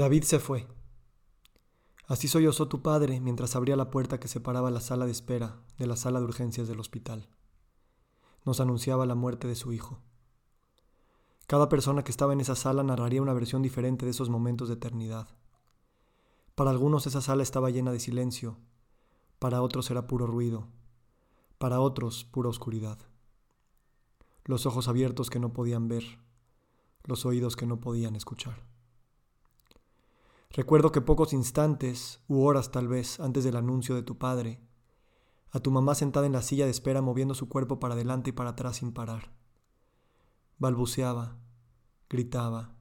David se fue. Así sollozó tu padre mientras abría la puerta que separaba la sala de espera de la sala de urgencias del hospital. Nos anunciaba la muerte de su hijo. Cada persona que estaba en esa sala narraría una versión diferente de esos momentos de eternidad. Para algunos esa sala estaba llena de silencio, para otros era puro ruido, para otros pura oscuridad. Los ojos abiertos que no podían ver, los oídos que no podían escuchar. Recuerdo que pocos instantes, u horas tal vez, antes del anuncio de tu padre, a tu mamá sentada en la silla de espera moviendo su cuerpo para adelante y para atrás sin parar. Balbuceaba, gritaba,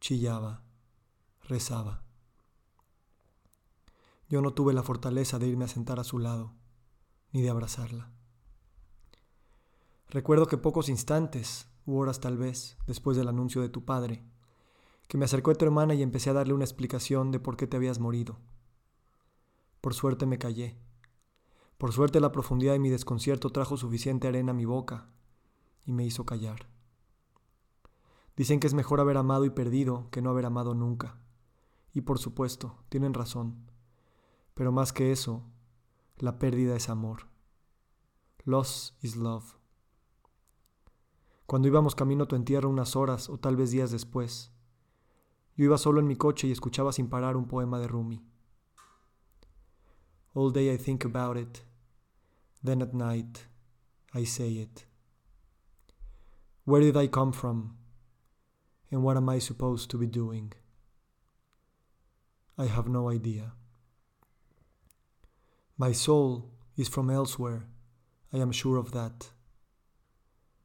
chillaba, rezaba. Yo no tuve la fortaleza de irme a sentar a su lado, ni de abrazarla. Recuerdo que pocos instantes, u horas tal vez, después del anuncio de tu padre, que me acercó a tu hermana y empecé a darle una explicación de por qué te habías morido. Por suerte me callé. Por suerte la profundidad de mi desconcierto trajo suficiente arena a mi boca y me hizo callar. Dicen que es mejor haber amado y perdido que no haber amado nunca. Y por supuesto, tienen razón. Pero más que eso, la pérdida es amor. Loss is love. Cuando íbamos camino a tu entierro unas horas o tal vez días después, yo iba solo en mi coche y escuchaba sin parar un poema de Rumi. All day I think about it, then at night I say it. Where did I come from? And what am I supposed to be doing? I have no idea. My soul is from elsewhere, I am sure of that,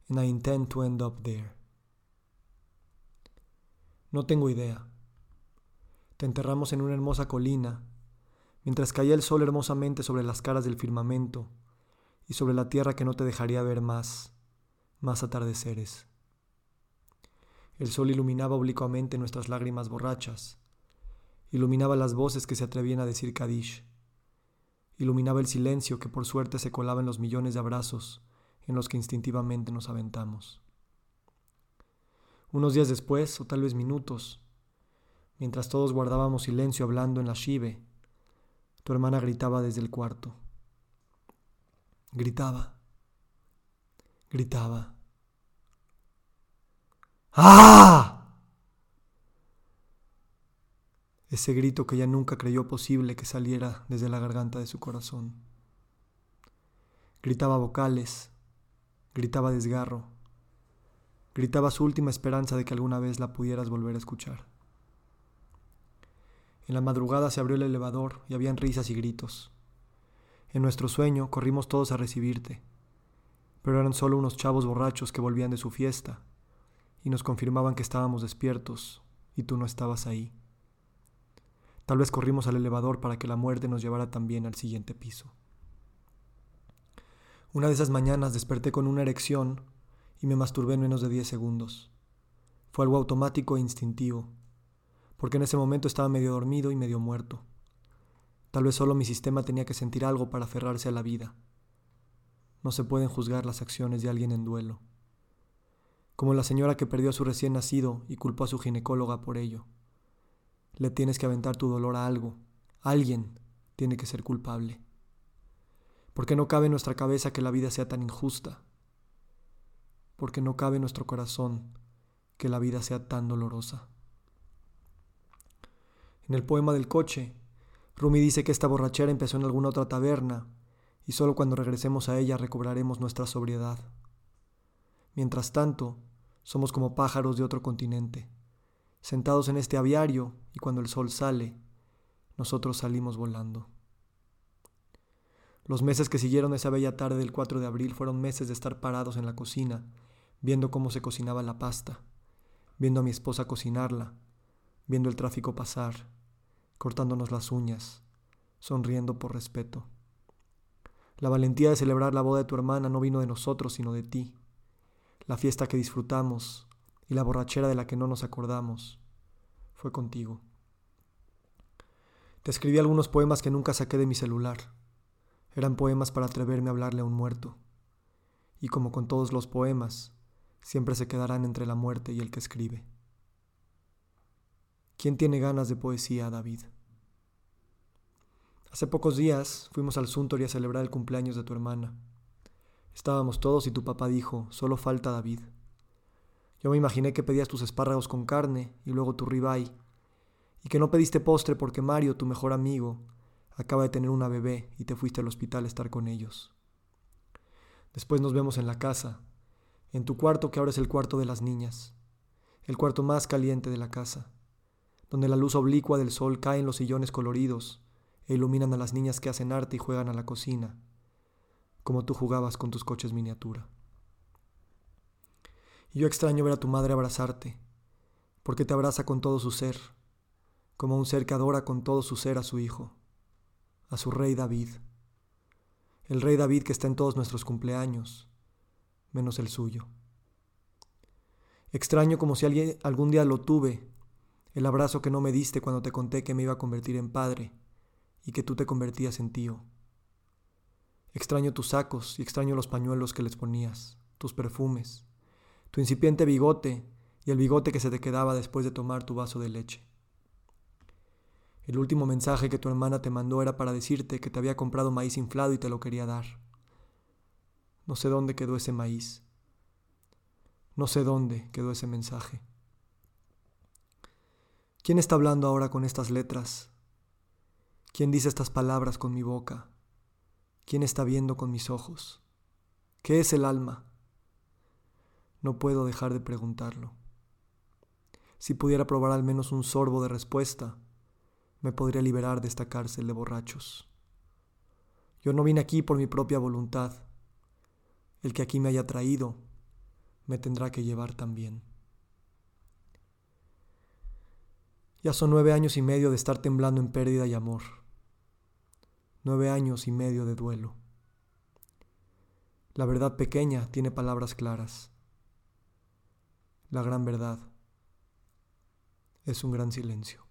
and I intend to end up there. No tengo idea. Te enterramos en una hermosa colina, mientras caía el sol hermosamente sobre las caras del firmamento y sobre la tierra que no te dejaría ver más, más atardeceres. El sol iluminaba oblicuamente nuestras lágrimas borrachas, iluminaba las voces que se atrevían a decir Kadish, iluminaba el silencio que por suerte se colaba en los millones de abrazos en los que instintivamente nos aventamos. Unos días después, o tal vez minutos, mientras todos guardábamos silencio hablando en la shive, tu hermana gritaba desde el cuarto. Gritaba. Gritaba. ¡Ah! Ese grito que ella nunca creyó posible que saliera desde la garganta de su corazón. Gritaba vocales, gritaba desgarro, Gritaba su última esperanza de que alguna vez la pudieras volver a escuchar. En la madrugada se abrió el elevador y habían risas y gritos. En nuestro sueño corrimos todos a recibirte, pero eran solo unos chavos borrachos que volvían de su fiesta y nos confirmaban que estábamos despiertos y tú no estabas ahí. Tal vez corrimos al elevador para que la muerte nos llevara también al siguiente piso. Una de esas mañanas desperté con una erección y me masturbé en menos de 10 segundos. Fue algo automático e instintivo, porque en ese momento estaba medio dormido y medio muerto. Tal vez solo mi sistema tenía que sentir algo para aferrarse a la vida. No se pueden juzgar las acciones de alguien en duelo. Como la señora que perdió a su recién nacido y culpó a su ginecóloga por ello. Le tienes que aventar tu dolor a algo. Alguien tiene que ser culpable. Porque no cabe en nuestra cabeza que la vida sea tan injusta porque no cabe en nuestro corazón que la vida sea tan dolorosa. En el poema del coche, Rumi dice que esta borrachera empezó en alguna otra taberna y solo cuando regresemos a ella recobraremos nuestra sobriedad. Mientras tanto, somos como pájaros de otro continente, sentados en este aviario y cuando el sol sale, nosotros salimos volando. Los meses que siguieron esa bella tarde del 4 de abril fueron meses de estar parados en la cocina viendo cómo se cocinaba la pasta, viendo a mi esposa cocinarla, viendo el tráfico pasar, cortándonos las uñas, sonriendo por respeto. La valentía de celebrar la boda de tu hermana no vino de nosotros, sino de ti. La fiesta que disfrutamos y la borrachera de la que no nos acordamos fue contigo. Te escribí algunos poemas que nunca saqué de mi celular. Eran poemas para atreverme a hablarle a un muerto. Y como con todos los poemas, siempre se quedarán entre la muerte y el que escribe. ¿Quién tiene ganas de poesía, David? Hace pocos días fuimos al Suntory a celebrar el cumpleaños de tu hermana. Estábamos todos y tu papá dijo, solo falta David. Yo me imaginé que pedías tus espárragos con carne y luego tu ribeye, y que no pediste postre porque Mario, tu mejor amigo, acaba de tener una bebé y te fuiste al hospital a estar con ellos. Después nos vemos en la casa, en tu cuarto que ahora es el cuarto de las niñas, el cuarto más caliente de la casa, donde la luz oblicua del sol cae en los sillones coloridos e iluminan a las niñas que hacen arte y juegan a la cocina, como tú jugabas con tus coches miniatura. Y yo extraño ver a tu madre abrazarte, porque te abraza con todo su ser, como un ser que adora con todo su ser a su hijo, a su rey David, el rey David que está en todos nuestros cumpleaños, menos el suyo. Extraño como si alguien, algún día lo tuve, el abrazo que no me diste cuando te conté que me iba a convertir en padre y que tú te convertías en tío. Extraño tus sacos y extraño los pañuelos que les ponías, tus perfumes, tu incipiente bigote y el bigote que se te quedaba después de tomar tu vaso de leche. El último mensaje que tu hermana te mandó era para decirte que te había comprado maíz inflado y te lo quería dar. No sé dónde quedó ese maíz. No sé dónde quedó ese mensaje. ¿Quién está hablando ahora con estas letras? ¿Quién dice estas palabras con mi boca? ¿Quién está viendo con mis ojos? ¿Qué es el alma? No puedo dejar de preguntarlo. Si pudiera probar al menos un sorbo de respuesta, me podría liberar de esta cárcel de borrachos. Yo no vine aquí por mi propia voluntad. El que aquí me haya traído, me tendrá que llevar también. Ya son nueve años y medio de estar temblando en pérdida y amor. Nueve años y medio de duelo. La verdad pequeña tiene palabras claras. La gran verdad es un gran silencio.